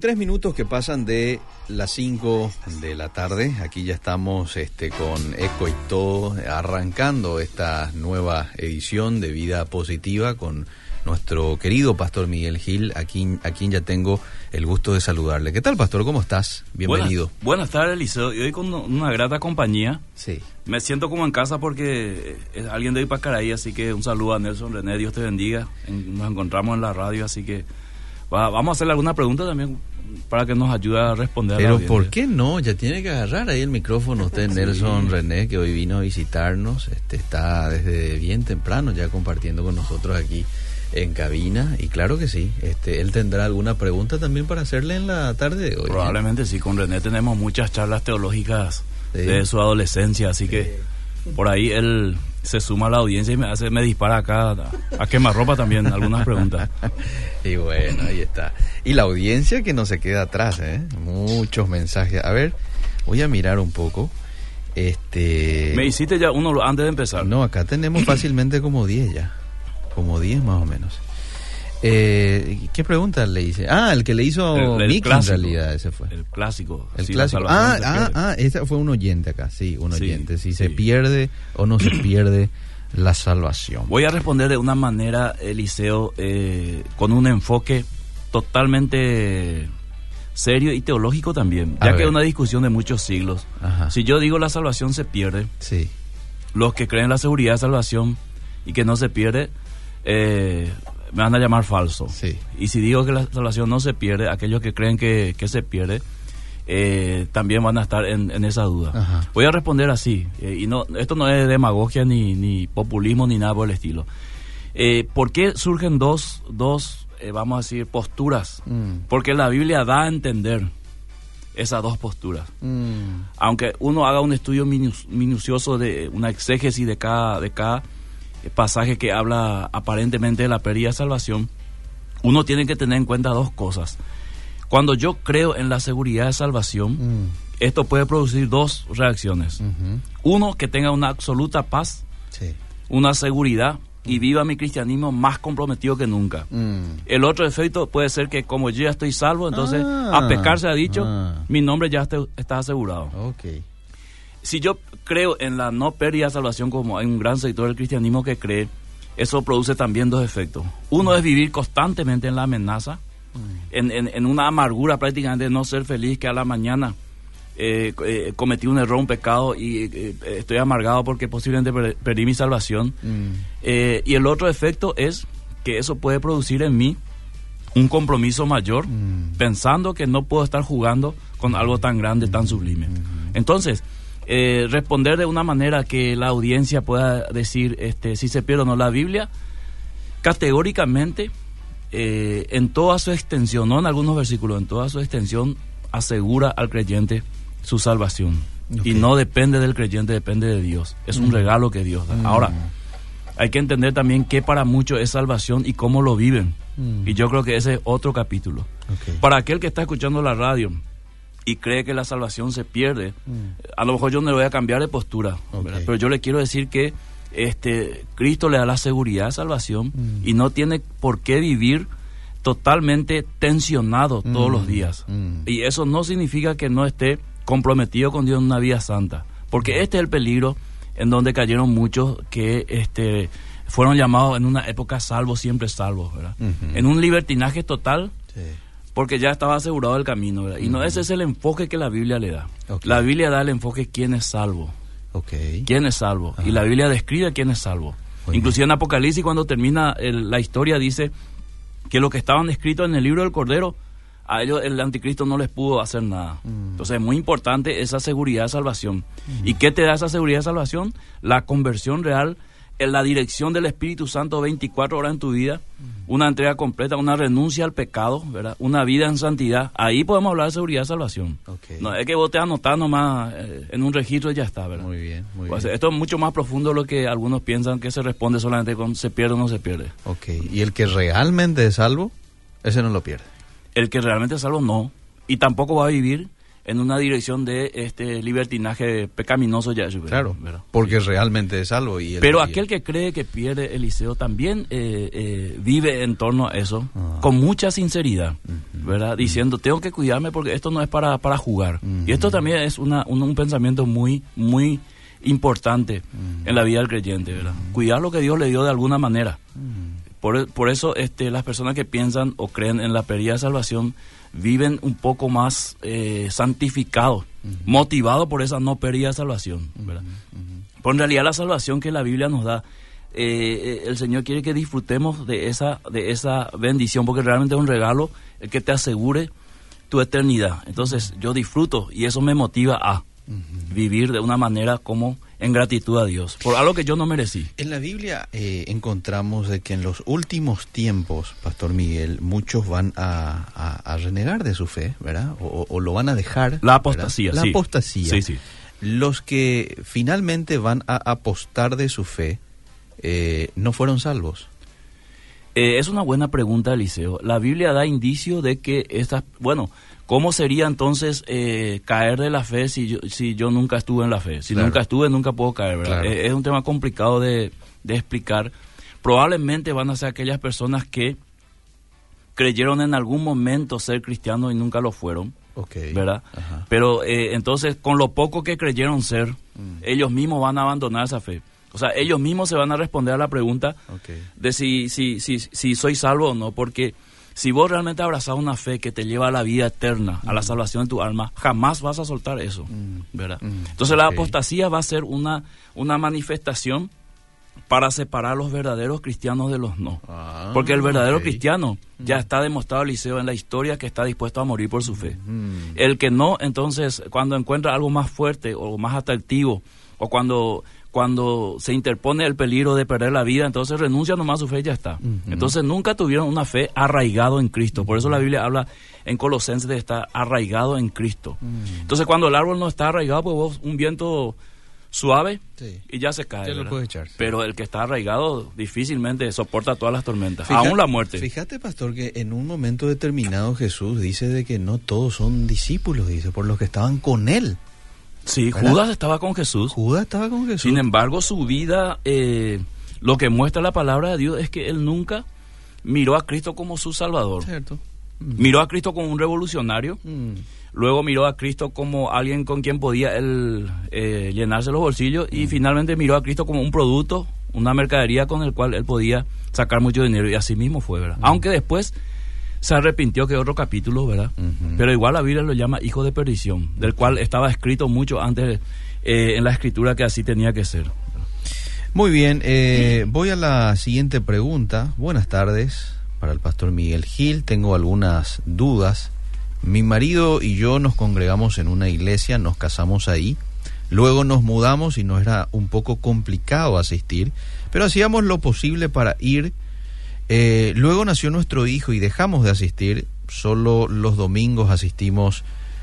23 minutos que pasan de las 5 de la tarde. Aquí ya estamos este, con Eco y todo, arrancando esta nueva edición de Vida Positiva con nuestro querido Pastor Miguel Gil, a quien, a quien ya tengo el gusto de saludarle. ¿Qué tal, Pastor? ¿Cómo estás? Bienvenido. Buenas, buenas tardes, Eliseo. Y hoy con una grata compañía. Sí. Me siento como en casa porque es alguien de Ipacaraí, así que un saludo a Nelson René, Dios te bendiga. Nos encontramos en la radio, así que vamos a hacerle alguna pregunta también para que nos ayude a responder. Pero ¿por qué no? Ya tiene que agarrar ahí el micrófono usted, Nelson René, que hoy vino a visitarnos. Este está desde bien temprano ya compartiendo con nosotros aquí en cabina y claro que sí, este él tendrá alguna pregunta también para hacerle en la tarde de hoy. ¿eh? Probablemente sí, con René tenemos muchas charlas teológicas de su adolescencia, así que por ahí él se suma a la audiencia y me hace me dispara acá a, quemar ropa también algunas preguntas. y bueno, ahí está. Y la audiencia que no se queda atrás, ¿eh? Muchos mensajes. A ver, voy a mirar un poco. Este Me hiciste ya uno antes de empezar. No, acá tenemos fácilmente como 10 ya. Como 10 más o menos. Eh, ¿Qué pregunta le hice? Ah, el que le hizo el, en realidad, ese fue. El clásico. El clásico. Ah, ah, ah, ese fue un oyente acá, sí, un oyente. si se pierde o no se pierde la salvación. Voy a responder de una manera, Eliseo, eh, con un enfoque totalmente serio y teológico también, ya que es una discusión de muchos siglos. Si yo digo la salvación se pierde, sí. los que creen en la seguridad de salvación y que no se pierde, eh, me van a llamar falso. Sí. Y si digo que la salvación no se pierde, aquellos que creen que, se pierde, eh, también van a estar en, esa duda. Voy a responder así, eh, y no esto no es demagogia ni, ni populismo ni nada por el estilo. Eh, ¿Por qué surgen dos, dos vamos a decir, posturas? Mm. Porque la Biblia da a entender esas dos posturas. Mm. Aunque uno haga un estudio minucioso de una exégesis de cada, de cada pasaje que habla aparentemente de la pérdida de salvación, uno tiene que tener en cuenta dos cosas. Cuando yo creo en la seguridad de salvación, mm. esto puede producir dos reacciones. Uno, que tenga una absoluta paz, una seguridad y viva mi cristianismo más comprometido que nunca. Mm. El otro efecto puede ser que como yo ya estoy salvo, entonces a ah. pecar se ha dicho, ah. mi nombre ya está, asegurado. Okay si yo creo en la no pérdida de salvación como hay un gran sector del cristianismo que cree, eso produce también dos efectos. Uno es vivir constantemente en la amenaza, en, en, una amargura prácticamente de no ser feliz que a la mañana eh, eh, cometí un error, un pecado y eh, estoy amargado porque posiblemente perdí mi salvación. Mm. y el otro efecto es que eso puede producir en mí un compromiso mayor, mm. pensando que no puedo estar jugando con algo tan grande, tan sublime. Mm. Entonces, eh, responder de una manera que la audiencia pueda decir este, si se pierde o no la Biblia, categóricamente, eh, en toda su extensión, no en algunos versículos, en toda su extensión, asegura al creyente su salvación. Y no depende del creyente, depende de Dios. Es un mm. regalo que Dios da. Mm. Ahora, hay que entender también qué para muchos es salvación y cómo lo viven. Mm. Y yo creo que ese es otro capítulo. Para aquel que está escuchando la radio, y cree que la salvación se pierde, a lo mejor yo no le voy a cambiar de postura, pero yo le quiero decir que este Cristo le da la seguridad de salvación mm. y no tiene por qué vivir totalmente tensionado todos los mm. días. Mm. Y eso no significa que no esté comprometido con Dios en una vida santa, porque este es el peligro en donde cayeron muchos que este fueron llamados en una época salvos, siempre salvos, En un libertinaje total. Sí porque ya estaba asegurado el camino, ¿verdad? Y no ese es el enfoque que la Biblia le da. La Biblia da el enfoque quién es salvo. Okay. ¿Quién es salvo? Y la Biblia describe quién es salvo. Inclusive en Apocalipsis cuando termina la historia dice que lo que estaban escritos en el libro del Cordero, a ellos el anticristo no les pudo hacer nada. Mm. Entonces es muy importante esa seguridad de salvación. ¿Y qué te da esa seguridad de salvación? La conversión real en la dirección del Espíritu Santo 24 horas en tu vida, una entrega completa, una renuncia al pecado, ¿verdad? una vida en santidad. Ahí podemos hablar de seguridad y salvación. No es que vos te anotás nomás eh, en un registro y ya está. ¿verdad? Muy bien, muy pues, bien. Esto es mucho más profundo de lo que algunos piensan que se responde solamente con se pierde o no se pierde. Ok, ¿y el que realmente es salvo? Ese no lo pierde. El que realmente es salvo no. Y tampoco va a vivir en una dirección de este libertinaje pecaminoso ya. Claro, porque realmente es salvo. Y Pero aquel que cree que pierde Eliseo también eh, eh, vive en torno a eso ah. con mucha sinceridad, ¿verdad? Diciendo, tengo que cuidarme porque esto no es para, para jugar. Y esto también es una, un, pensamiento muy, muy importante en la vida del creyente, ¿verdad? Cuidar lo que Dios le dio de alguna manera. Por, por, eso este, las personas que piensan o creen en la pérdida de salvación viven un poco más eh, santificados, motivados por esa no pérdida de salvación. ¿verdad? Pero en realidad la salvación que la Biblia nos da, eh, eh, el Señor quiere que disfrutemos de esa, de esa bendición, porque realmente es un regalo el que te asegure tu eternidad. Entonces yo disfruto y eso me motiva a vivir de una manera como en gratitud a Dios, por algo que yo no merecí. En la Biblia eh, encontramos de que en los últimos tiempos, Pastor Miguel, muchos van a, renegar de su fe, ¿verdad? O, lo van a dejar. La apostasía, La apostasía. Sí, sí. Los que finalmente van a apostar de su fe eh, no fueron salvos. Eh, es una buena pregunta, Eliseo. La Biblia da indicio de que estas, bueno, ¿Cómo sería entonces eh, caer de la fe si yo, si yo nunca estuve en la fe? Si nunca estuve, nunca puedo caer, ¿verdad? Eh, es, un tema complicado de, explicar. Probablemente van a ser aquellas personas que creyeron en algún momento ser cristianos y nunca lo fueron. ¿Verdad? Pero eh, entonces, con lo poco que creyeron ser, mm. ellos mismos van a abandonar esa fe. O sea, ellos mismos se van a responder a la pregunta de si, si, si, si soy salvo o no, porque si vos realmente abrazas una fe que te lleva a la vida eterna, a la mm. salvación de tu alma, jamás vas a soltar eso, mm. ¿verdad? Mm. Entonces la apostasía va a ser una, una manifestación para separar a los verdaderos cristianos de los no. Ah, Porque el verdadero cristiano ya está demostrado, Eliseo, en la historia que está dispuesto a morir por su fe. El que no, entonces, cuando encuentra algo más fuerte o más atractivo, o cuando cuando se interpone el peligro de perder la vida, entonces renuncia nomás a su fe y ya está. Entonces nunca tuvieron una fe arraigado en Cristo. Por eso la Biblia habla en Colosenses de estar arraigado en Cristo. Entonces cuando el árbol no está arraigado, pues vos un viento suave y ya se cae. Pero el que está arraigado difícilmente soporta todas las tormentas, aún la muerte. Fíjate, pastor, que en un momento determinado Jesús dice de que no todos son discípulos, dice, por los que estaban con él. Sí, Judas estaba con Jesús. Judas estaba con Jesús. Sin embargo, su vida, eh, lo que muestra la palabra de Dios es que él nunca miró a Cristo como su Salvador. Cierto. Miró a Cristo como un revolucionario. Mm. Luego miró a Cristo como alguien con quien podía él eh, llenarse los bolsillos. Y mm. finalmente miró a Cristo como un producto, una mercadería con el cual él podía sacar mucho dinero. Y así mismo fue, ¿verdad? Mm. Aunque después se arrepintió, que otro capítulo, ¿verdad? Pero igual la Biblia lo llama hijo de perdición, del cual estaba escrito mucho antes eh, en la escritura que así tenía que ser. Muy bien, eh, voy a la siguiente pregunta. Buenas tardes para el pastor Miguel Gil. Tengo algunas dudas. Mi marido y yo nos congregamos en una iglesia, nos casamos ahí. Luego nos mudamos y nos era un poco complicado asistir, pero hacíamos lo posible para ir eh, luego nació nuestro hijo y dejamos de asistir. Solo los domingos asistimos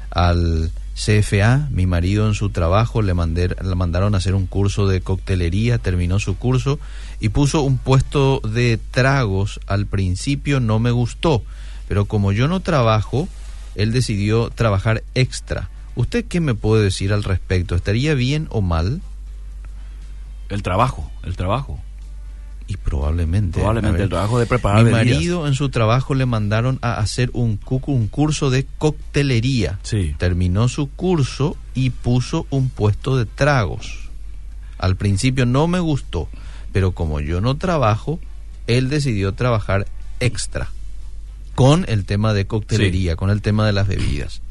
al CFA. Mi marido en su trabajo le, le mandaron a hacer un curso de coctelería, terminó su curso y puso un puesto de tragos. Al principio no me gustó, pero como yo no trabajo, él decidió trabajar extra. ¿Usted qué me puede decir al respecto? ¿Estaría bien o mal? El trabajo, el trabajo. Y probablemente. Probablemente el trabajo de preparar. Mi marido en su trabajo le mandaron a hacer un, un curso de coctelería. Sí. Terminó su curso y puso un puesto de tragos. Al principio no me gustó, pero como yo no trabajo, él decidió trabajar extra con el tema de coctelería, con el tema de las bebidas.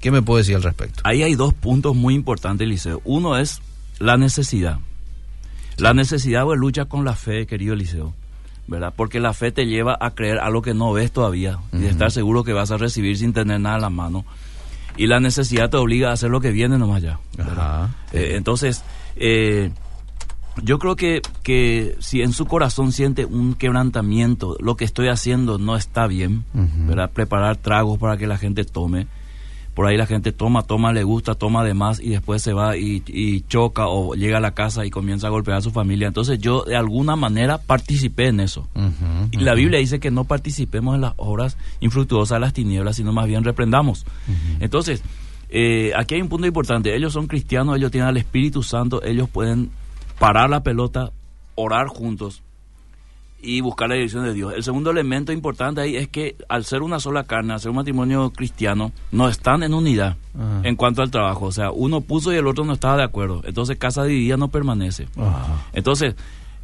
¿Qué me puede decir al respecto? Ahí hay dos puntos muy importantes, Liceo. Uno es la necesidad. La necesidad de lucha con la fe, querido Eliseo, ¿verdad? Porque la fe te lleva a creer algo que no ves todavía y de estar seguro que vas a recibir sin tener nada en la mano. Y la necesidad te obliga a hacer lo que viene nomás ya. Eh, entonces, eh, yo creo que, que si en su corazón siente un quebrantamiento, lo que estoy haciendo no está bien, ¿verdad? Preparar tragos para que la gente tome por ahí la gente toma, toma, le gusta, toma de más y después se va y, choca o llega a la casa y comienza a golpear a su familia. Entonces yo de alguna manera participé en eso. y la Biblia dice que no participemos en las obras infructuosas de las tinieblas, sino más bien reprendamos. Entonces, Eh, aquí hay un punto importante. Ellos son cristianos, ellos tienen al Espíritu Santo, ellos pueden parar la pelota, orar juntos y buscar la dirección de Dios. El segundo elemento importante ahí es que al ser una sola carne, al ser un matrimonio cristiano, no están en unidad en cuanto al trabajo. O sea, uno puso y el otro no estaba de acuerdo. Entonces, casa dividida no permanece. Entonces,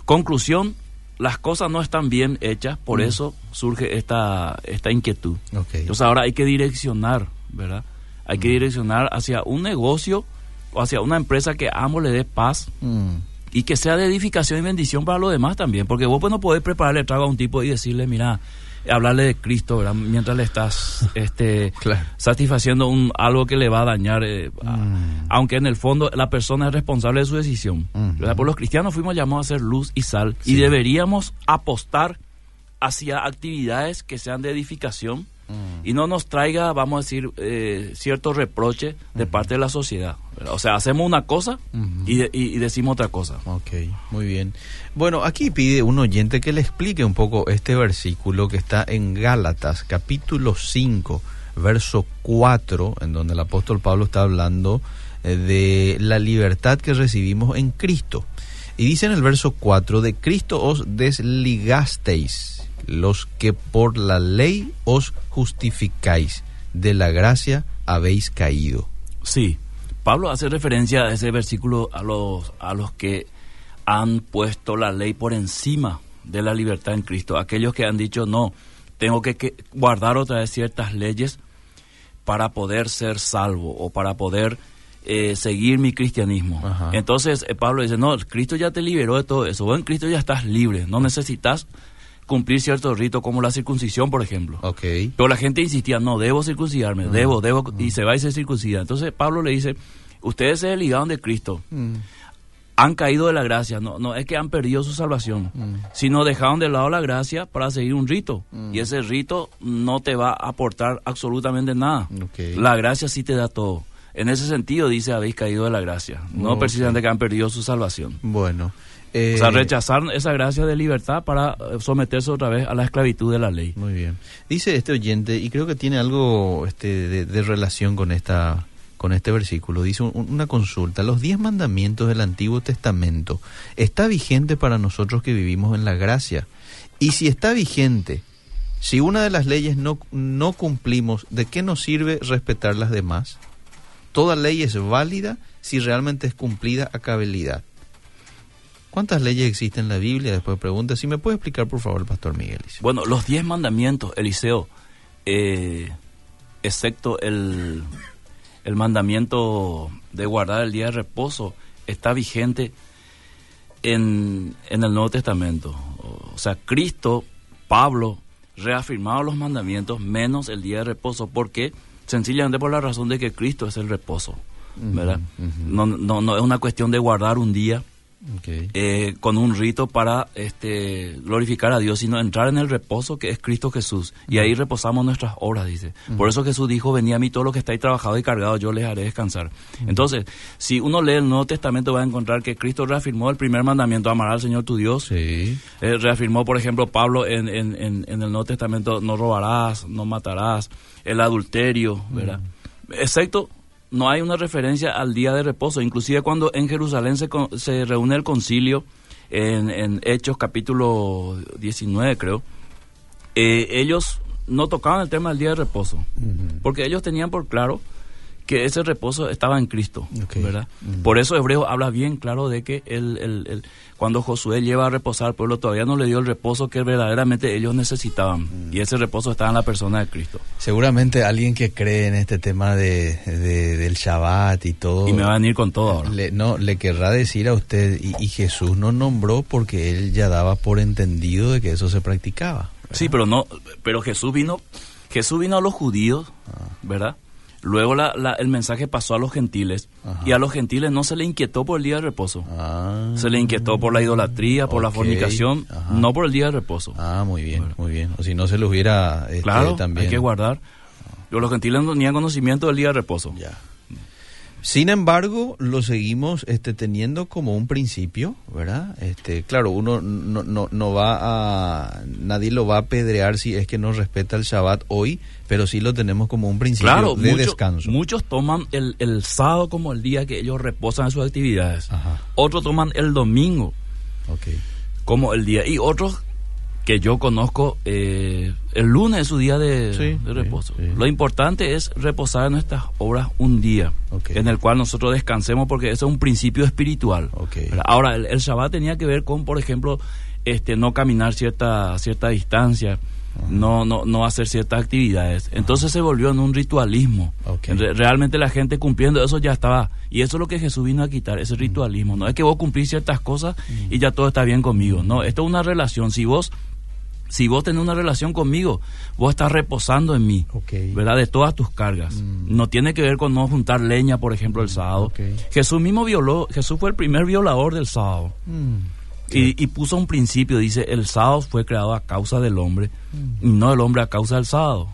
conclusión, las cosas no están bien hechas, por eso surge esta, esta inquietud. Entonces, ahora hay que direccionar, ¿verdad? Hay que direccionar hacia un negocio o hacia una empresa que a ambos le dé paz y que sea de edificación y bendición para los demás también. Porque vos pues no podés prepararle trago a un tipo y decirle, mira, hablarle de Cristo, ¿verdad? Mientras le estás este, satisfaciendo un, algo que le va a dañar, eh, mm. aunque en el fondo la persona es responsable de su decisión. Por los cristianos fuimos llamados a ser luz y sal y deberíamos apostar hacia actividades que sean de edificación y no nos traiga, vamos a decir, eh, cierto reproche de parte de la sociedad. O sea, hacemos una cosa y, decimos otra cosa. Ok, muy bien. Bueno, aquí pide un oyente que le explique un poco este versículo que está en Gálatas, capítulo 5, verso 4, en donde el apóstol Pablo está hablando eh, de la libertad que recibimos en Cristo. Y dice en el verso 4, de Cristo os desligasteis los que por la ley os justificáis, de la gracia habéis caído. Sí, Pablo hace referencia a ese versículo a los, a los que han puesto la ley por encima de la libertad en Cristo, aquellos que han dicho no, tengo que, guardar otra vez ciertas leyes para poder ser salvo o para poder eh, seguir mi cristianismo. Entonces eh, Pablo dice, no, Cristo ya te liberó de todo eso, vos en Cristo ya estás libre, no necesitas cumplir ciertos ritos como la circuncisión, por ejemplo. Okay. Pero la gente insistía, no, debo circuncidarme, ah. debo, debo, y se va y se circuncida. Entonces Pablo le dice, ustedes se ligaron de Cristo, mm. han caído de la gracia, no, no es que han perdido su salvación, mm. sino dejaron de lado la gracia para seguir un rito. Mm. Y ese rito no te va a aportar absolutamente nada. La gracia sí te da todo. En ese sentido dice, habéis caído de la gracia, no precisamente que han perdido su salvación. Bueno. Eh, o sea, rechazar esa gracia de libertad para eh, someterse otra vez a la esclavitud de la ley. Muy bien. Dice este oyente, y creo que tiene algo este, de, relación con esta con este versículo. Dice una consulta. Los diez mandamientos del Antiguo Testamento está vigente para nosotros que vivimos en la gracia. Y si está vigente, si una de las leyes no, no cumplimos, ¿de qué nos sirve respetar las demás? Toda ley es válida si realmente es cumplida a cabalidad. ¿Cuántas leyes existen en la Biblia? Después pregunta, si me puede explicar por favor el pastor Miguel. Bueno, los diez mandamientos, Eliseo, eh, excepto el, el mandamiento de guardar el día de reposo, está vigente en, en el Nuevo Testamento. O sea, Cristo, Pablo, reafirmaba los mandamientos menos el día de reposo. ¿Por qué? Sencillamente por la razón de que Cristo es el reposo. ¿verdad? no, no, no es una cuestión de guardar un día eh, con un rito para este, glorificar a Dios, sino entrar en el reposo que es Cristo Jesús. Y ahí reposamos nuestras obras, dice. Por eso Jesús dijo, venía a mí todo lo que estáis trabajado y cargado, yo les haré descansar. Entonces, si uno lee el Nuevo Testamento va a encontrar que Cristo reafirmó el primer mandamiento, amar al Señor tu Dios. Eh, reafirmó, por ejemplo, Pablo en, en, en, el Nuevo Testamento, no robarás, no matarás, el adulterio, ¿verdad? Excepto no hay una referencia al día de reposo. Inclusive cuando en Jerusalén se, se reúne el concilio, en, Hechos capítulo 19 creo, eh, ellos no tocaban el tema del día de reposo, porque ellos tenían por claro que ese reposo estaba en Cristo, ¿verdad? Por eso Hebreo habla bien claro de que el, el, cuando Josué lleva a reposar al pueblo todavía no le dio el reposo que verdaderamente ellos necesitaban mm. y ese reposo estaba en la persona de Cristo. Seguramente alguien que cree en este tema de, del Shabbat y todo... Y me va a venir con todo ahora. Le, no, le querrá decir a usted, y, Jesús no nombró porque él ya daba por entendido de que eso se practicaba. Sí, pero no, pero Jesús vino, Jesús vino a los judíos, ah. ¿verdad? Luego el mensaje pasó a los gentiles y a los gentiles no se le inquietó por el día de reposo. Ah. se le inquietó por la idolatría, por la fornicación, no por el día de reposo. Ah, muy bien, muy bien. O si no se lo hubiera este, claro, hay que guardar. Los gentiles no tenían conocimiento del día de reposo. Ya. Sin embargo, lo seguimos este, teniendo como un principio, ¿verdad? Este, claro, uno no, no, no va a... Nadie lo va a apedrear si es que no respeta el Shabbat hoy, pero sí lo tenemos como un principio Claro, de muchos- descanso. Muchos toman el, el sábado como el día que ellos reposan en sus actividades. Ajá. Otros toman el domingo como el día. Y otros que yo conozco, eh, el lunes es su día de, Sí, de sí, reposo. sí. Lo importante es reposar en nuestras obras un día, en el cual nosotros descansemos porque eso es un principio espiritual. Ahora, el, el Shabbat tenía que ver con, por ejemplo, este no caminar cierta, cierta distancia. No, no, no hacer ciertas actividades. Entonces se volvió en un ritualismo. Re- realmente la gente cumpliendo eso ya estaba. Y eso es lo que Jesús vino a quitar, ese ritualismo. No es que vos cumplís ciertas cosas y ya todo está bien conmigo. No, esto es una relación. Si vos, si vos tenés una relación conmigo, vos estás reposando en mí. ¿verdad? De todas tus cargas. No tiene que ver con no juntar leña, por ejemplo, el sábado. Ok. Jesús mismo violó, Jesús fue el primer violador del sábado. Mm. Y, y puso un principio, dice, el sábado fue creado a causa del hombre y no el hombre a causa del sábado.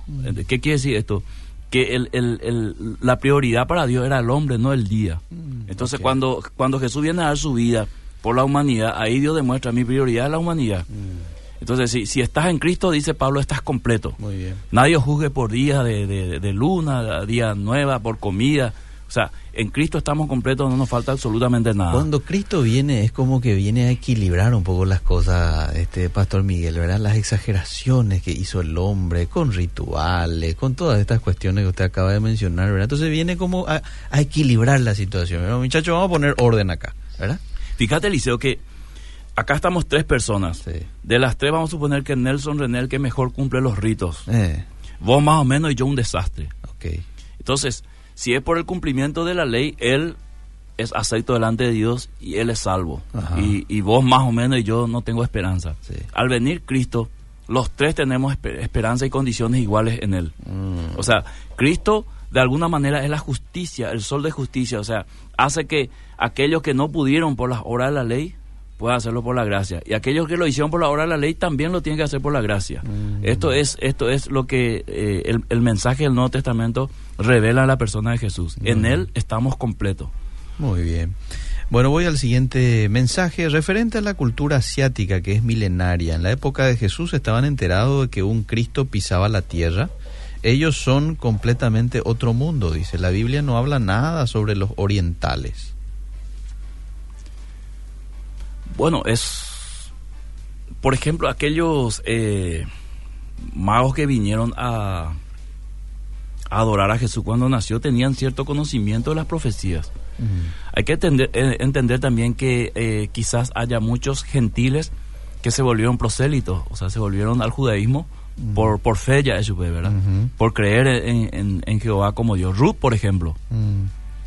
¿Qué quiere decir esto? Que el, el- el- la prioridad para Dios era el hombre, no el día. Entonces cuando, cuando Jesús viene a dar su vida por la humanidad, ahí Dios demuestra mi prioridad es la humanidad. Entonces si, si estás en Cristo, dice Pablo, estás completo. Muy bien. Nadie os juzgue por día de, de- de luna, día nueva, por comida. O sea, en Cristo estamos completos, no nos falta absolutamente nada. Cuando Cristo viene es como que viene a equilibrar un poco las cosas, este Pastor Miguel, ¿verdad? Las exageraciones que hizo el hombre con rituales, con todas estas cuestiones que usted acaba de mencionar, ¿verdad? Entonces viene como a, a equilibrar la situación. ¿verdad? Muchachos, vamos a poner orden acá, ¿verdad? Fíjate, Eliseo, que acá estamos tres personas. Sí. De las tres vamos a suponer que Nelson René el que mejor cumple los ritos. Eh, Vos más o menos y yo un desastre. ok. Entonces, si es por el cumplimiento de la ley, él es acepto delante de Dios y él es salvo. Y, y vos más o menos y yo no tengo esperanza. Sí. Al venir Cristo, los tres tenemos esper- esperanza y condiciones iguales en él. Mm, O sea, Cristo de alguna manera es la justicia, el sol de justicia. O sea, hace que aquellos que no pudieron por las obras de la ley puedan hacerlo por la gracia. Y aquellos que lo hicieron por la obra de la ley también lo tienen que hacer por la gracia. Esto es esto es lo que eh, el, el mensaje del Nuevo Testamento revela a la persona de Jesús. En Él estamos completos. Muy bien. Bueno, voy al siguiente mensaje referente a la cultura asiática que es milenaria. En la época de Jesús estaban enterados de que un Cristo pisaba la tierra. Ellos son completamente otro mundo, dice. La Biblia no habla nada sobre los orientales. Bueno, es, por ejemplo, aquellos eh, magos que vinieron a, a adorar a Jesús cuando nació tenían cierto conocimiento de las profecías. Hay que entender, eh, entender también que eh, quizás haya muchos gentiles que se volvieron prosélitos, o sea, se volvieron al judaísmo por, por fe ya eso, ¿verdad? Ujú. Por creer en, en- en Jehová como Dios. Ruth, por ejemplo,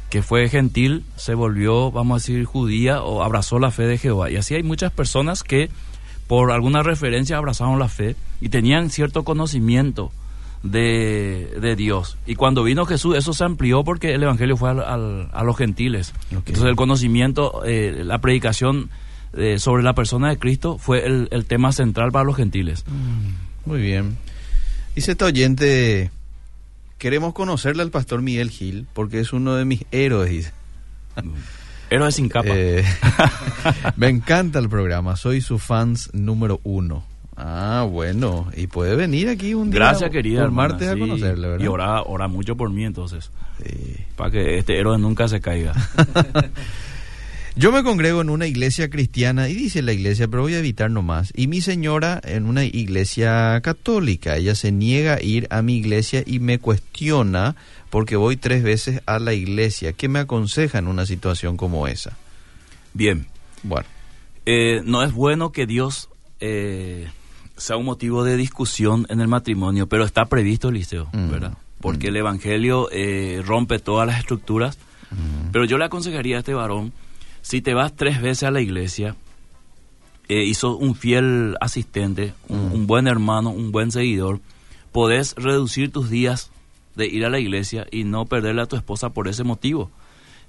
que fue gentil, se volvió, vamos a decir, judía o abrazó la fe de Jehová. Y así hay muchas personas que por alguna referencia abrazaron la fe y tenían cierto conocimiento de, de Dios. Y cuando vino Jesús, eso se amplió porque el Evangelio fue al- al- a los gentiles. Entonces el conocimiento, eh, la predicación eh, sobre la persona de Cristo fue el, el tema central para los gentiles. Muy bien. Dice esta oyente, queremos conocerle al pastor Miguel Gil porque es uno de mis héroes, dice. Héroes sin capa. Eh, me encanta el programa, soy su fans número uno. Ah, bueno, y puede venir aquí un día Gracias, querida. martes a conocerle, ¿verdad? Y ora, ora mucho por mí entonces, Sí. para que este héroe nunca se caiga. Yo me congrego en una iglesia cristiana, y dice la iglesia, pero voy a evitar nomás. Y mi señora en una iglesia católica. Ella se niega a ir a mi iglesia y me cuestiona porque voy tres veces a la iglesia. ¿Qué me aconseja en una situación como esa? Bien, Bueno, eh, no es bueno que Dios eh, sea un motivo de discusión en el matrimonio, pero está previsto, Liceo, Mm. ¿verdad? Porque el Evangelio eh, rompe todas las estructuras. Pero yo le aconsejaría a este varón, si te vas tres veces a la iglesia, eh, y sos un fiel asistente, un, un buen hermano, un buen seguidor, podés reducir tus días de ir a la iglesia y no perderle a tu esposa por ese motivo.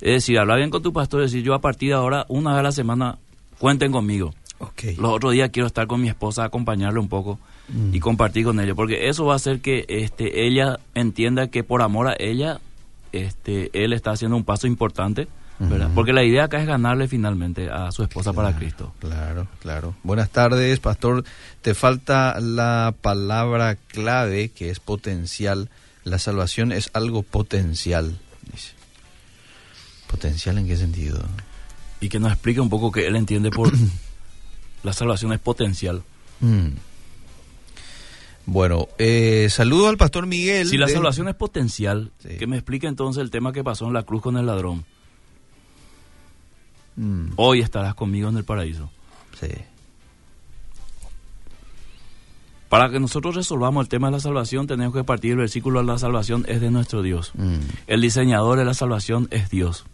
Es decir, hablar bien con tu pastor y decir, yo a partir de ahora, una vez a la semana, cuenten conmigo. ok. Los otros días quiero estar con mi esposa, acompañarle un poco y compartir con ella, porque eso va a hacer que este, ella entienda que por amor a ella este, él está haciendo un paso importante, ¿verdad? Porque la idea acá es ganarle finalmente a su esposa para Cristo. Claro, claro. Buenas tardes, pastor. Te falta la palabra clave que es potencial. La salvación es algo potencial, dice. ¿Potencial en qué sentido? Y que nos explique un poco que él entiende por la salvación es potencial. Mm. Bueno, eh, saludo al pastor Miguel. Si la salvación es potencial, que me explique entonces el tema que pasó en la cruz con el ladrón. Mm. Hoy estarás conmigo en el paraíso. Sí. Para que nosotros resolvamos el tema de la salvación, tenemos que partir del versículo la salvación es de nuestro Dios. Mm. El diseñador de la salvación es Dios.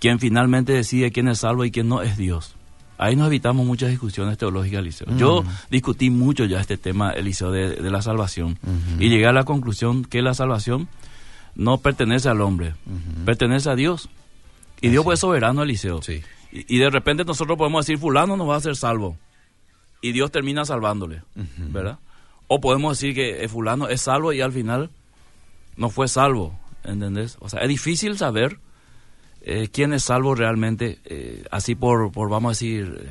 Quien finalmente decide quién es salvo y quién no es Dios. Ahí nos evitamos muchas discusiones teológicas, Eliseo. Yo discutí mucho ya este tema, Eliseo, de, de la salvación. Y llegué a la conclusión que la salvación no pertenece al hombre, pertenece a Dios. Y Dios fue soberano, Eliseo. Sí. Y, y, de repente nosotros podemos decir, fulano no va a ser salvo. Y Dios termina salvándole, ¿verdad? O podemos decir que eh, fulano es salvo y al final no fue salvo, ¿entendés? O sea, es difícil saber eh, quién es salvo realmente, eh, así por, por, vamos a decir,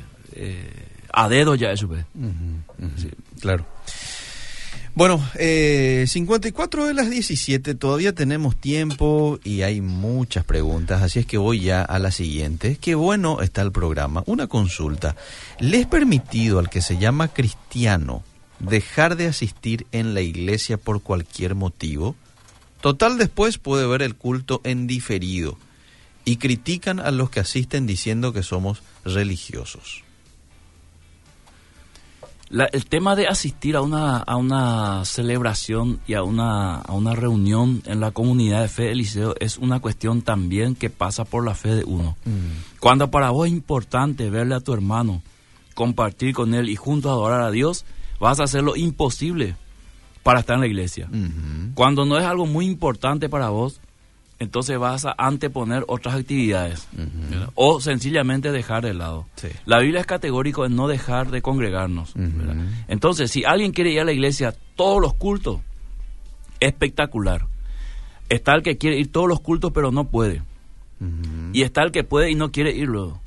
a dedo ya eso. Uh sí. Claro. Bueno, eh, 54 de las 17, todavía tenemos tiempo y hay muchas preguntas, así es que voy ya a la siguiente. Qué bueno está el programa. Una consulta. ¿Le es permitido al que se llama cristiano dejar de asistir en la iglesia por cualquier motivo? Total, después puede ver el culto en diferido y critican a los que asisten diciendo que somos religiosos. La, el tema de asistir a una, a una celebración y a una, a una reunión en la comunidad de fe de Eliseo es una cuestión también que pasa por la fe de uno. Mm. Cuando para vos es importante verle a tu hermano, compartir con él y juntos adorar a Dios, vas a hacer lo imposible para estar en la iglesia. Mm -hmm. Cuando no es algo muy importante para vos, entonces vas a anteponer otras actividades Uh -huh. o sencillamente dejar de lado. Sí. La Biblia es categórico en no dejar de congregarnos. Uh. Entonces, si alguien quiere ir a la iglesia todos los cultos, espectacular. Está el que quiere ir todos los cultos pero no puede. Uh -huh. Y está el que puede y no quiere irlo.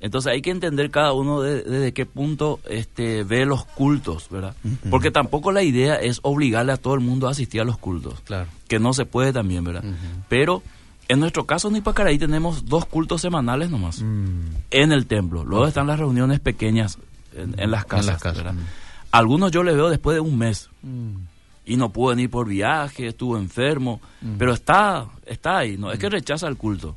Entonces hay que entender cada uno desde de, de qué punto este, ve los cultos, ¿verdad? Uh -huh. Porque tampoco la idea es obligarle a todo el mundo a asistir a los cultos. Claro. Que no se puede también, ¿verdad? Uh -huh. Pero en nuestro caso en Ipacaraí tenemos dos cultos semanales nomás Mm. en el templo. Luego están las reuniones pequeñas en, en las casas. las casas, mm. Algunos yo le veo después de un mes Mm. Y no pudo venir por viaje, estuvo enfermo, Mm. pero está está ahí, no es que rechaza el culto.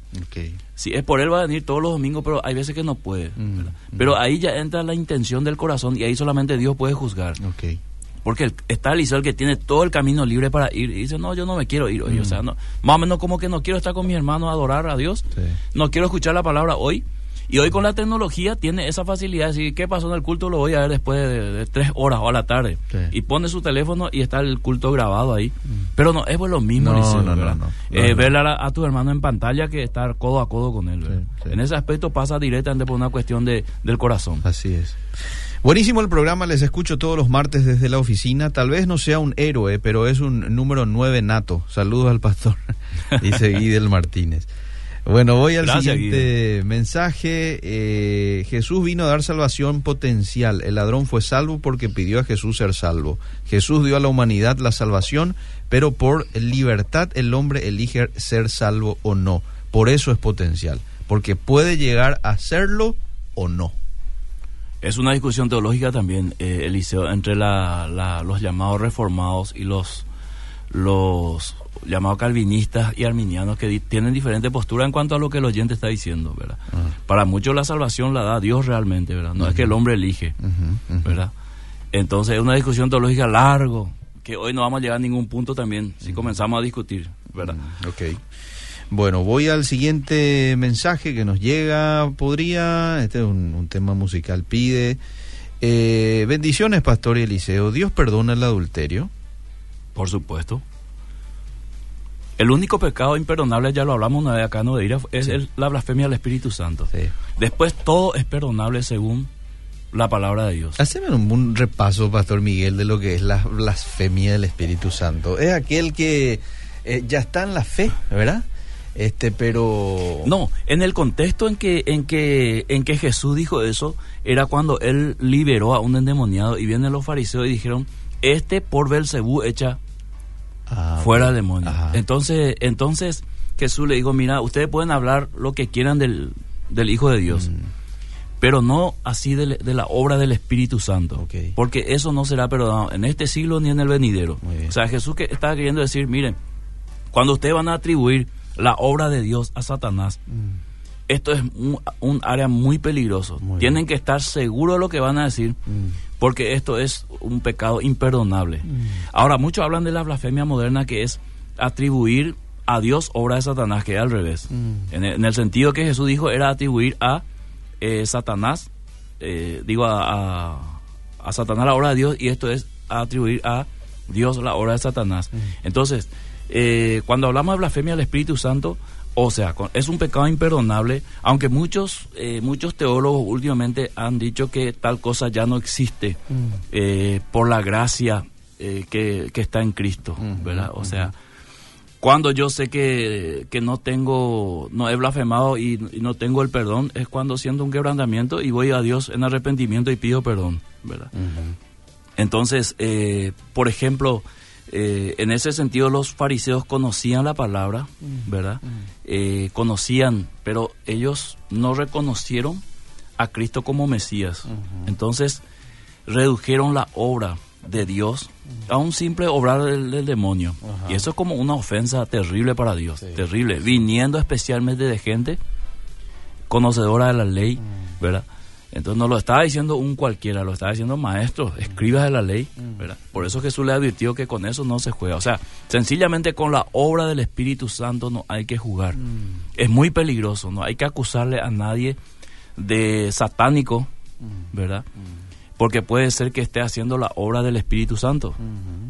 Si es por él va a venir todos los domingos, pero hay veces que no puede. Mm, mm. Pero ahí ya entra la intención del corazón y ahí solamente Dios puede juzgar. Ok. Porque el- está el que tiene todo el camino libre para ir y dice, no, yo no me quiero ir hoy. Mm. O sea, no, más o menos como que no quiero estar con mis hermanos a adorar a Dios. Sí. No quiero escuchar la palabra hoy. Y hoy con la tecnología tiene esa facilidad de decir, ¿qué pasó en el culto? Lo voy a ver después de, de tres horas o a la tarde. Sí. Y pone su teléfono y está el culto grabado ahí. Pero no, es pues lo mismo, No, no, no, no. Eh, ver a, a tu hermano en pantalla que estar codo a codo con él. En ese aspecto pasa directamente por una cuestión de, del corazón. Así es. Buenísimo el programa, les escucho todos los martes desde la oficina. Tal vez no sea un héroe, pero es un número 9 nato. Saludos al pastor, dice Guidel Martínez. Bueno, voy al Gracias, siguiente mensaje. Eh, Jesús vino a dar salvación potencial. El ladrón fue salvo porque pidió a Jesús ser salvo. Jesús dio a la humanidad la salvación, pero por libertad el hombre elige ser salvo o no. Por eso es potencial, porque puede llegar a serlo o no. Es una discusión teológica también, eh, Eliseo, entre la, la- los llamados reformados y los, los llamados calvinistas y arminianos que di- tienen diferente postura en cuanto a lo que el oyente está diciendo, ¿verdad? Para muchos la salvación la da Dios realmente, ¿verdad? No es que el hombre elige. ¿verdad? Entonces es una discusión teológica largo, que hoy no vamos a llegar a ningún punto también si comenzamos a discutir, ¿verdad? Ok. Bueno, voy al siguiente mensaje que nos llega. Podría, este es un, un tema musical, pide. eh, bendiciones, Pastor y Eliseo. ¿Dios perdona el adulterio? Por supuesto. El único pecado imperdonable, ya lo hablamos una vez acá, no de ira, es Sí. el- la blasfemia al Espíritu Santo. Sí. Después todo es perdonable según la palabra de Dios. Haceme un, un repaso, Pastor Miguel, de lo que es la blasfemia del Espíritu Santo. Es aquel que eh, ya está en la fe, ¿verdad? Este, pero no, en el contexto en que en que en que Jesús dijo eso era cuando él liberó a un endemoniado y vienen los fariseos y dijeron, "Este por Belcebú echa ah, fuera demonio." Entonces, entonces Jesús le dijo, "Mira, ustedes pueden hablar lo que quieran del, del Hijo de Dios." Mm. Pero no así de, la obra del Espíritu Santo, porque eso no será perdonado en este siglo ni en el venidero. O sea, Jesús que está queriendo decir, miren, cuando ustedes van a atribuir la obra de Dios a Satanás. Mm. Esto es un, área muy peligroso. Tienen que estar seguros de lo que van a decir, mm. porque esto es un pecado imperdonable. Mm. Ahora, muchos hablan de la blasfemia moderna, que es atribuir a Dios obra de Satanás, que es al revés. En el, sentido que Jesús dijo, era atribuir a eh, Satanás, eh, digo, a, a, Satanás la obra de Dios, y esto es atribuir a Dios la obra de Satanás. Entonces, eh, cuando hablamos de blasfemia al Espíritu Santo, o sea, es un pecado imperdonable, aunque muchos eh, muchos teólogos últimamente han dicho que tal cosa ya no existe mm. eh, por la gracia que, está en Cristo, ¿verdad? O sea, cuando yo sé que, no tengo, no he blasfemado y, no tengo el perdón, es cuando siento un quebrantamiento y voy a Dios en arrepentimiento y pido perdón, ¿verdad? Entonces, por ejemplo, eh, en ese sentido los fariseos conocían la palabra, mm. ¿verdad? Mm. Eh, conocían, pero ellos no reconocieron a Cristo como Mesías. Entonces redujeron la obra de Dios mm. a un simple obrar del, demonio. Y eso es como una ofensa terrible para Dios, terrible, viniendo especialmente de gente conocedora de la ley, ¿verdad? Entonces no lo estaba diciendo un cualquiera, lo estaba diciendo maestro, escribas de la ley, mm. ¿verdad? Por eso Jesús le advirtió que con eso no se juega. O sea, sencillamente con la obra del Espíritu Santo no hay que jugar. Mm. Es muy peligroso, no hay que acusarle a nadie de satánico, mm. ¿verdad? porque puede ser que esté haciendo la obra del Espíritu Santo,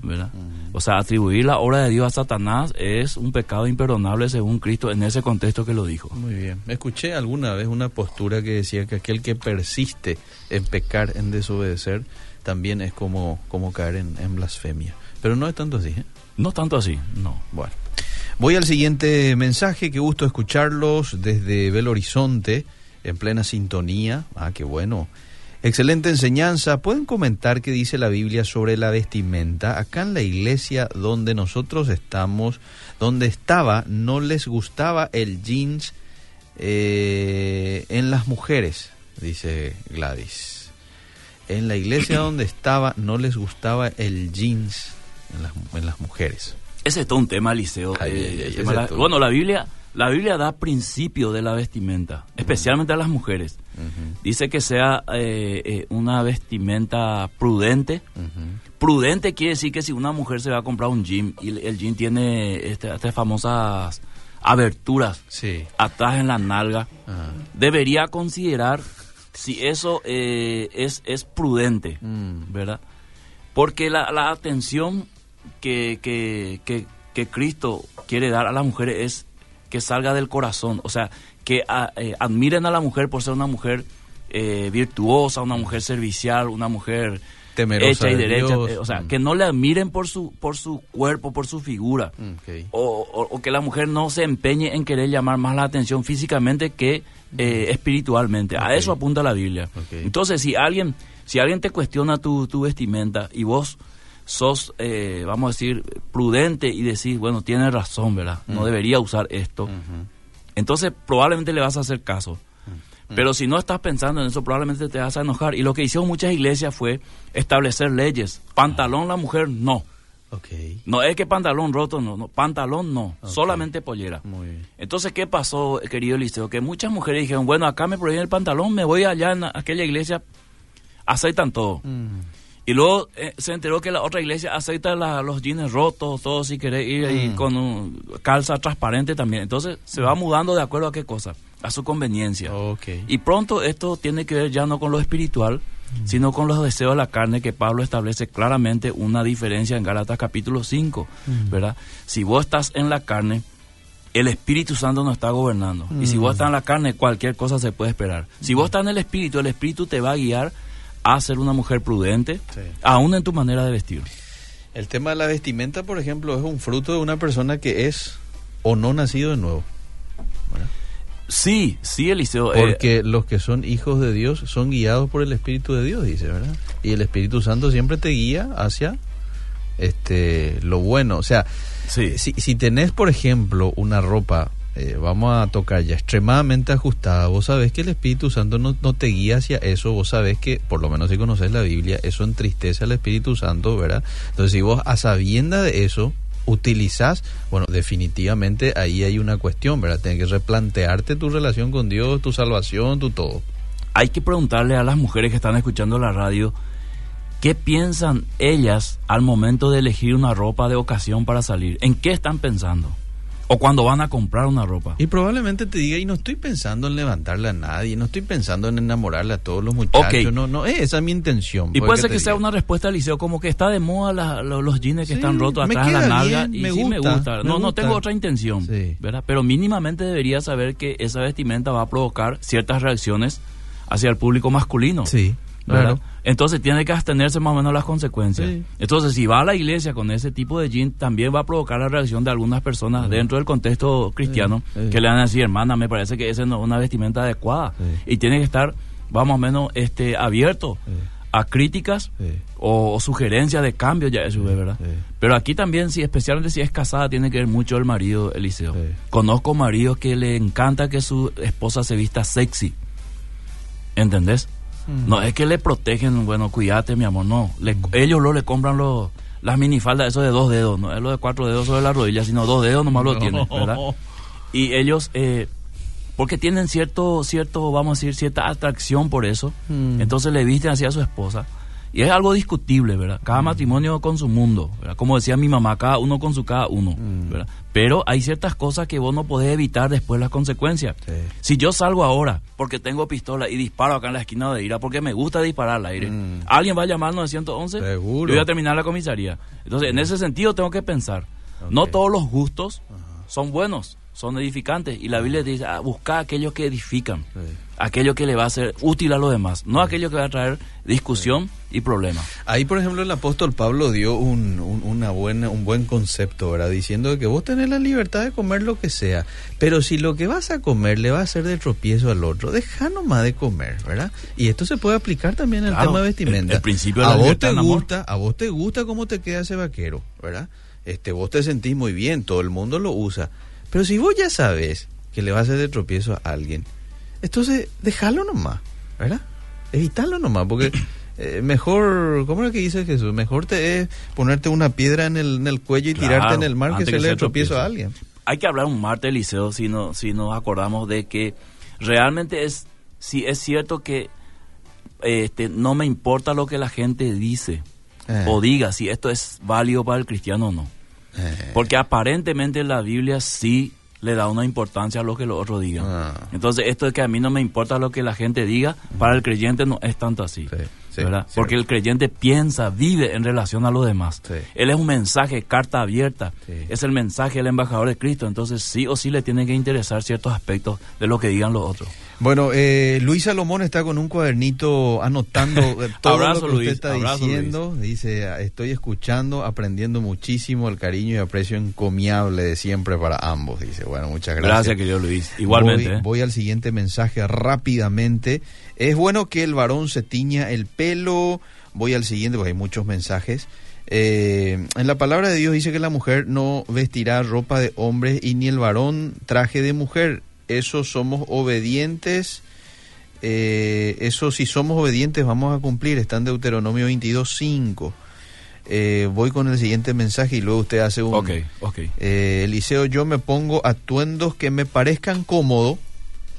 ¿verdad? O sea, atribuir la obra de Dios a Satanás es un pecado imperdonable según Cristo en ese contexto que lo dijo. Muy bien. Escuché alguna vez una postura que decía que aquel que persiste en pecar, en desobedecer, también es como, como caer en, blasfemia. Pero no es tanto así, ¿eh? No tanto así, no. Bueno. Voy al siguiente mensaje, qué gusto escucharlos desde Belo Horizonte, en plena sintonía. Ah, qué bueno. Excelente enseñanza. ¿Pueden comentar qué dice la Biblia sobre la vestimenta? Acá en la iglesia donde nosotros estamos, donde estaba, no les gustaba el jeans eh, en las mujeres, dice Gladys. En la iglesia donde estaba, no les gustaba el jeans en las, en las mujeres. Ese es todo un tema, Liceo. Eh, bueno, la Biblia la Biblia da principio de la vestimenta, especialmente a las mujeres. Dice que sea eh, eh, una vestimenta prudente. Prudente quiere decir que si una mujer se va a comprar un jean y el jean tiene este, estas famosas aberturas atrás en la nalga, debería considerar si eso eh, es, es prudente, mm. ¿verdad? Porque la, atención que, que, que Cristo quiere dar a las mujeres es que salga del corazón, o sea, que ah, eh, admiren a la mujer por ser una mujer eh, virtuosa, una mujer servicial, una mujer Temerosa hecha y derecha, eh, o sea, mm. que no le admiren por su por su cuerpo, por su figura, o, que la mujer no se empeñe en querer llamar más la atención físicamente que mm. espiritualmente. A eso apunta la Biblia. Entonces, si alguien si alguien te cuestiona tu, tu vestimenta y vos sos, eh, vamos a decir, prudente y decís, bueno, tiene razón, ¿verdad? No mm. debería usar esto. Entonces probablemente le vas a hacer caso. Mm. Pero si no estás pensando en eso, probablemente te vas a enojar. Y lo que hicieron muchas iglesias fue establecer leyes. Pantalón la mujer, no. Okay. No es que pantalón roto, no, no pantalón no, solamente pollera. Muy bien. Entonces, ¿qué pasó, querido Liceo? Que muchas mujeres dijeron, bueno, acá me prohíben el pantalón, me voy allá en aquella iglesia, aceitan todo. Mm. Y luego eh, se enteró que la otra iglesia acepta los jeans rotos, todo si querés ir y mm. con calza transparente también. Entonces se va mudando de acuerdo a qué cosa, a su conveniencia. Y pronto esto tiene que ver ya no con lo espiritual, mm. sino con los deseos de la carne que Pablo establece claramente una diferencia en Gálatas capítulo 5, mm. ¿verdad? Si vos estás en la carne, el Espíritu Santo no está gobernando. Y si vos estás en la carne, cualquier cosa se puede esperar. Si vos estás en el Espíritu, el Espíritu te va a guiar a ser una mujer prudente, aún en tu manera de vestir. El tema de la vestimenta, por ejemplo, es un fruto de una persona que es o no nacido de nuevo. Sí, sí, Eliseo. Eh, Porque los que son hijos de Dios son guiados por el Espíritu de Dios, dice, ¿verdad? Y el Espíritu Santo siempre te guía hacia este lo bueno. O sea, si, si tenés, por ejemplo, una ropa, eh, vamos a tocar ya, extremadamente ajustada, vos sabés que el Espíritu Santo no, no, te guía hacia eso, vos sabés que, por lo menos si conoces la Biblia, eso entristece al Espíritu Santo, ¿verdad? Entonces, si vos a sabienda de eso, utilizás, bueno, definitivamente ahí hay una cuestión, ¿verdad? Tienes que replantearte tu relación con Dios, tu salvación, tu todo. Hay que preguntarle a las mujeres que están escuchando la radio, ¿qué piensan ellas al momento de elegir una ropa de ocasión para salir? ¿En qué están pensando? O cuando van a comprar una ropa. Y probablemente te diga, y no estoy pensando en levantarle a nadie, no estoy pensando en enamorarle a todos los muchachos, no, no, esa es mi intención. Y puede ser que sea una respuesta al liceo, como que está de moda los jeans que están rotos atrás de la nalga, y me sí me gusta. no, no tengo otra intención, ¿verdad? Pero mínimamente debería saber que esa vestimenta va a provocar ciertas reacciones hacia el público masculino. Sí. Claro. Entonces tiene que abstenerse más o menos las consecuencias. Entonces, si va a la iglesia con ese tipo de jeans, también va a provocar la reacción de algunas personas dentro del contexto cristiano que le van a decir, hermana, me parece que esa no es una vestimenta adecuada. Y tiene que estar, vamos o menos, este, abierto a críticas o, sugerencias de cambio, ya eso es verdad. Pero aquí también, si especialmente si es casada, tiene que ver mucho el marido, Eliseo. Conozco maridos que le encanta que su esposa se vista sexy. ¿Entendés? No es que le protegen, bueno, cuídate, mi amor, no. ellos lo le compran los, las minifaldas, eso de dos dedos, no es lo de cuatro dedos sobre la rodilla, sino dos dedos nomás lo tienen, ¿verdad? Y ellos, eh, porque tienen cierto, cierto, vamos a decir, cierta atracción por eso, mm. entonces le visten hacia su esposa. Y es algo discutible, ¿verdad? Cada mm. matrimonio con su mundo, ¿verdad? Como decía mi mamá, cada uno con su cada uno, mm. ¿verdad? Pero hay ciertas cosas que vos no podés evitar después las consecuencias. Si yo salgo ahora porque tengo pistola y disparo acá en la esquina de Ira porque me gusta disparar al aire, mm. alguien va a llamar al 911 Seguro. y voy a terminar la comisaría. Entonces, en ese sentido tengo que pensar, no todos los gustos son buenos son edificantes. Y la Biblia dice, ah, busca aquellos que edifican, aquello que le va a ser útil a los demás, no aquello que va a traer discusión y problemas. Ahí, por ejemplo, el apóstol Pablo dio un, una buena, un buen concepto, ¿verdad? Diciendo que vos tenés la libertad de comer lo que sea, pero si lo que vas a comer le va a ser de tropiezo al otro, deja nomás de comer, ¿verdad? Y esto se puede aplicar también en el tema de vestimenta. El, principio a vos te gusta, a vos te gusta cómo te queda ese vaquero, ¿verdad? Este, vos te sentís muy bien, todo el mundo lo usa pero si vos ya sabes que le va a hacer de tropiezo a alguien, entonces déjalo nomás, ¿verdad? Evitarlo nomás, porque eh, mejor, ¿cómo es que dice Jesús? Mejor te es ponerte una piedra en el, en el cuello y tirarte en el mar que se le tropiezo a alguien. Hay que hablar un martes, Eliseo, si, no, si nos acordamos de que realmente es, si es cierto que este, no me importa lo que la gente dice eh. o diga, si esto es válido para el cristiano o no. Eh. Porque aparentemente la Biblia sí le da una importancia a lo que los otros digan. Ah. Entonces, esto de que a mí no me importa lo que la gente diga, para el creyente no es tanto así. Porque el creyente piensa, vive en relación a los demás. Él es un mensaje, carta abierta. Es el mensaje del embajador de Cristo. Entonces, sí o sí le tiene que interesar ciertos aspectos de lo que digan los otros. Bueno, eh, Luis Salomón está con un cuadernito anotando eh, todo lo que usted está diciendo. Dice, estoy escuchando, aprendiendo muchísimo el cariño y aprecio encomiable de siempre para ambos. Dice, bueno, muchas gracias. Gracias, querido Luis. Igualmente. Voy, ¿eh? voy al siguiente mensaje rápidamente. Es bueno que el varón se tiña el pelo. Voy al siguiente, porque hay muchos mensajes. en la palabra de Dios dice que la mujer no vestirá ropa de hombre y ni el varón traje de mujer eso somos obedientes, eh, eso si somos obedientes vamos a cumplir, está en Deuteronomio 22, 5. Eh, voy con el siguiente mensaje y luego usted hace un... Ok, ok. Eh, Eliseo, yo me pongo atuendos que me parezcan cómodos.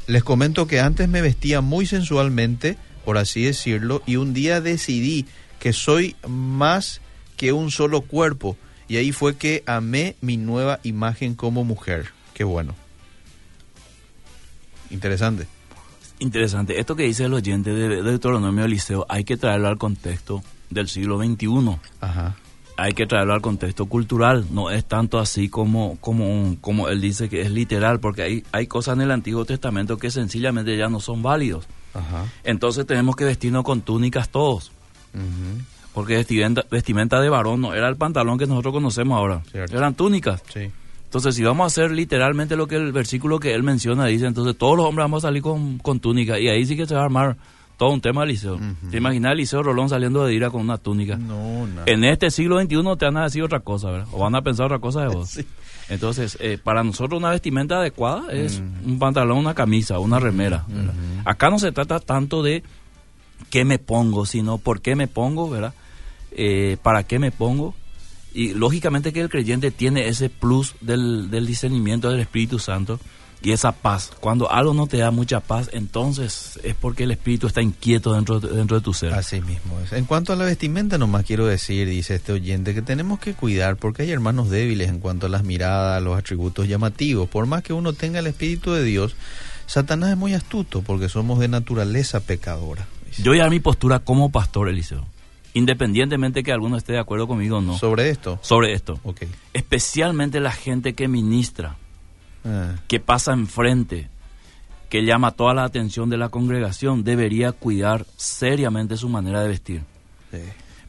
Les comento que antes me vestía muy sensualmente, por así decirlo, y un día decidí que soy más que un solo cuerpo. Y ahí fue que amé mi nueva imagen como mujer. Qué bueno. Interesante. Interesante. Esto que dice el oyente de Deuteronomio Eliseo, hay que traerlo al contexto del siglo XXI. Ajá. Hay que traerlo al contexto cultural. No es tanto así como, como, como él dice que es literal, porque hay, hay cosas en el Antiguo Testamento que sencillamente ya no son válidos. Ajá. Entonces tenemos que vestirnos con túnicas todos. Porque vestimenta, vestimenta de varón no era el pantalón que nosotros conocemos ahora. Eran túnicas. Sí. Entonces, si vamos a hacer literalmente lo que el versículo que él menciona dice, entonces todos los hombres vamos a salir con, con túnica y ahí sí que se va a armar todo un tema de liceo. ¿Te imaginas liceo Rolón saliendo de ira con una túnica? No, no. En este siglo XXI te van a decir otra cosa, ¿verdad? O van a pensar otra cosa de vos. Sí. Entonces, eh, para nosotros una vestimenta adecuada es un pantalón, una camisa, una remera. Acá no se trata tanto de qué me pongo, sino por qué me pongo, ¿verdad? Eh, para qué me pongo. Y lógicamente que el creyente tiene ese plus del, del discernimiento del Espíritu Santo y esa paz. Cuando algo no te da mucha paz, entonces es porque el Espíritu está inquieto dentro, dentro de tu ser. Así mismo es. En cuanto a la vestimenta, nomás quiero decir, dice este oyente, que tenemos que cuidar porque hay hermanos débiles en cuanto a las miradas, los atributos llamativos. Por más que uno tenga el Espíritu de Dios, Satanás es muy astuto porque somos de naturaleza pecadora. dice. Yo ya mi postura como pastor, Eliseo, independientemente que alguno esté de acuerdo conmigo o no, Sobre esto. sobre esto. Ok. Especialmente la gente que ministra, Ah, que pasa enfrente, que llama toda la atención de la congregación, debería cuidar seriamente su manera de vestir. sí.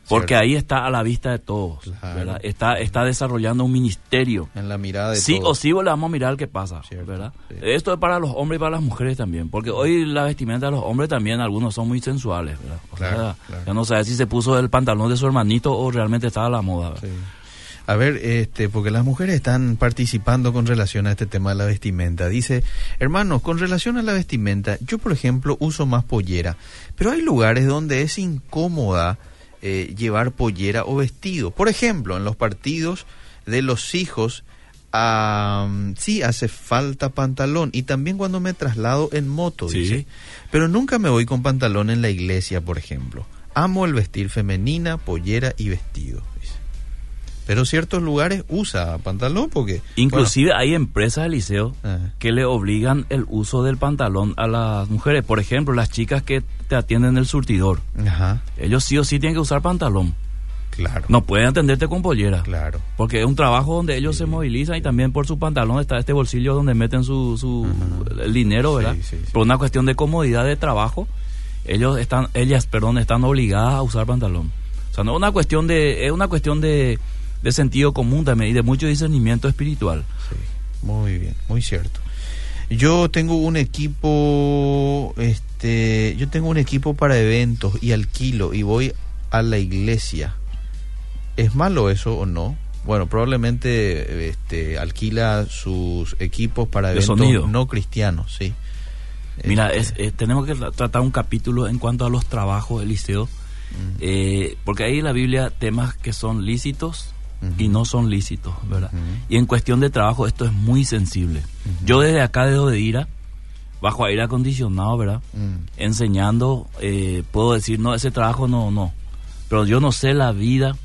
Porque ahí está a la vista de todos, Claro. ¿verdad? Está, está desarrollando un ministerio. En la mirada de Sí todos. o sí le vamos a mirar qué pasa, Cierto, ¿verdad? sí. Esto es para los hombres y para las mujeres también, porque hoy la vestimenta de los hombres también, algunos son muy sensuales, ¿verdad? O Claro, sea, claro. ya no sabe si se puso el pantalón de su hermanito o realmente estaba a la moda, ¿verdad? Sí. A ver, este, porque las mujeres están participando con relación a este tema de la vestimenta. Dice, hermanos, con relación a la vestimenta, yo por ejemplo uso más pollera, pero hay lugares donde es incómoda eh, llevar pollera o vestido. Por ejemplo, en los partidos de los hijos, am, sí hace falta pantalón y también cuando me traslado en moto, Sí. dice. Pero nunca me voy con pantalón en la iglesia, por ejemplo. Amo el vestir femenina, pollera y vestido. dice. Pero ciertos lugares usa pantalón porque... Inclusive hay empresas de liceo bueno, ah, que le obligan el uso del pantalón a las mujeres. Por ejemplo, las chicas que te atienden en el surtidor. ajá, Ellos sí o sí tienen que usar pantalón. claro. No pueden atenderte con pollera. Claro. Porque es un trabajo donde ellos se movilizan y también por su pantalón está este bolsillo donde meten su, su el dinero, ¿verdad? Sí, sí. Por una cuestión de comodidad de trabajo, ellos están, ellas, perdón, están obligadas a usar pantalón. O sea, no es una cuestión de, es una cuestión de, de sentido común también y de mucho discernimiento espiritual. Sí, muy bien, muy cierto. Yo tengo un equipo, este, yo tengo un equipo para eventos y alquilo y voy a la iglesia. ¿Es malo eso o no? Bueno, probablemente este, alquila sus equipos para eventos sonido. no cristianos, sí. Mira, Este, es, tenemos que tra- tratar un capítulo en cuanto a los trabajos del liceo, mm, eh, porque hay en la Biblia temas que son lícitos y no son lícitos, ¿verdad? Y en cuestión de trabajo esto es muy sensible. Yo desde acá de Odedira, bajo aire acondicionado, ¿verdad? mm, Enseñando, eh, puedo decir, no, ese trabajo no, no. Pero yo no sé la vida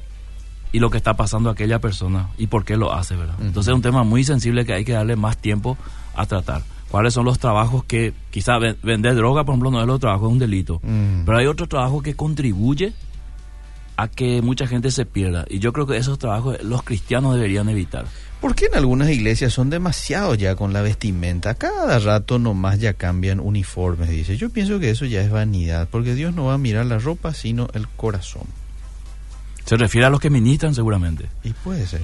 y lo que está pasando a aquella persona y por qué lo hace, ¿verdad? Entonces es un tema muy sensible que hay que darle más tiempo a tratar. ¿Cuáles son los trabajos que, quizá ven- vender droga, por ejemplo, no es los trabajos, es un delito? mm. Pero hay otro trabajo que contribuye a que mucha gente se pierda. Y yo creo que esos trabajos los cristianos deberían evitar. ¿Por qué en algunas iglesias son demasiado ya con la vestimenta? Cada rato nomás ya cambian uniformes, dice. Yo pienso que eso ya es vanidad, porque Dios no va a mirar la ropa, sino el corazón. Se refiere a los que ministran seguramente. Y puede ser,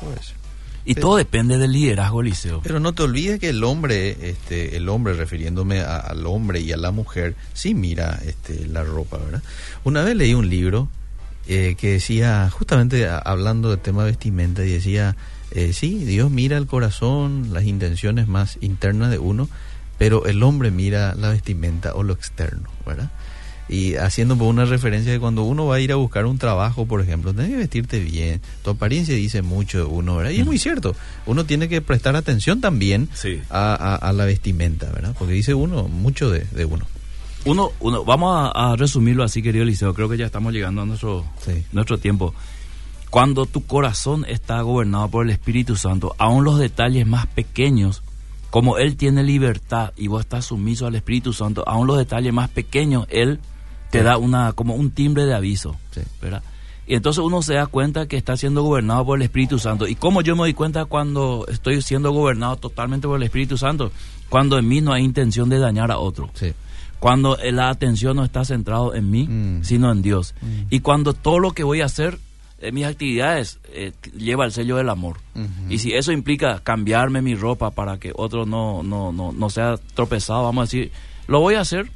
puede ser. Y Sí. todo depende del liderazgo liceo. Pero no te olvides que el hombre, este, el hombre, refiriéndome a- al hombre y a la mujer, sí mira este, la ropa, ¿verdad? Una vez leí un libro eh, que decía, justamente a- hablando del tema vestimenta, y decía, eh, sí, Dios mira el corazón, las intenciones más internas de uno, pero el hombre mira la vestimenta o lo externo, ¿verdad? Y haciendo por una referencia de cuando uno va a ir a buscar un trabajo, por ejemplo, tienes que vestirte bien. Tu apariencia dice mucho de uno, ¿verdad? Y es muy cierto. Uno tiene que prestar atención también Sí. a, a- a la vestimenta, ¿verdad? Porque dice uno mucho de, de uno. Uno, uno, vamos a, a resumirlo así, querido Liceo. Creo que ya estamos llegando a nuestro, Sí. nuestro tiempo. Cuando tu corazón está gobernado por el Espíritu Santo, aún los detalles más pequeños, como Él tiene libertad y vos estás sumiso al Espíritu Santo, aún los detalles más pequeños, Él te Sí. da una como un timbre de aviso, Sí. ¿verdad? Y entonces uno se da cuenta que está siendo gobernado por el Espíritu Santo. ¿Y cómo yo me doy cuenta cuando estoy siendo gobernado totalmente por el Espíritu Santo? Cuando en mí no hay intención de dañar a otro Sí. cuando la atención no está centrado en mí, Mm. sino en Dios. Mm. Y cuando todo lo que voy a hacer eh, mis actividades eh, lleva el sello del amor. Y si eso implica cambiarme mi ropa para que otro no, no, no, no sea tropezado, vamos a decir, lo voy a hacer.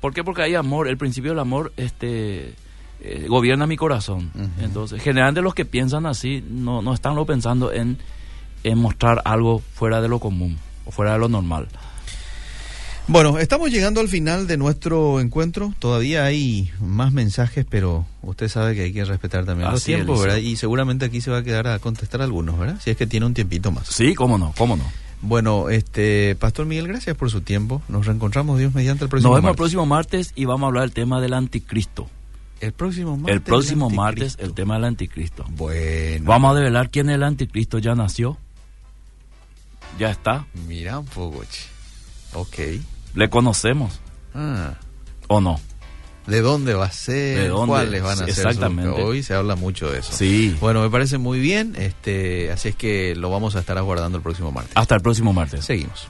¿Por qué? Porque hay amor. El principio del amor este, eh, gobierna mi corazón. Entonces, generalmente los que piensan así no, no están lo pensando en, en mostrar algo fuera de lo común o fuera de lo normal. Bueno, estamos llegando al final de nuestro encuentro. Todavía hay más mensajes, pero usted sabe que hay que respetar también los Así tiempos. ¿verdad? Y seguramente aquí se va a quedar a contestar algunos, ¿verdad? Si es que tiene un tiempito más. Sí, cómo no, cómo no. Bueno, este Pastor Miguel, gracias por su tiempo. Nos reencontramos Dios mediante el próximo Nos vemos el próximo martes y vamos a hablar del tema del anticristo. El próximo martes. El próximo martes el tema del anticristo. Bueno. Vamos a develar quién es el anticristo. Ya nació. Ya está. Mira un poco. Ok. Le conocemos Ah. o no. ¿De dónde va a ser? ¿De dónde? ¿Cuáles van a ser? exactamente. Hoy se habla mucho de eso. Sí. Bueno, me parece muy bien. Este, así es que lo vamos a estar aguardando el próximo martes. Hasta el próximo martes. Seguimos.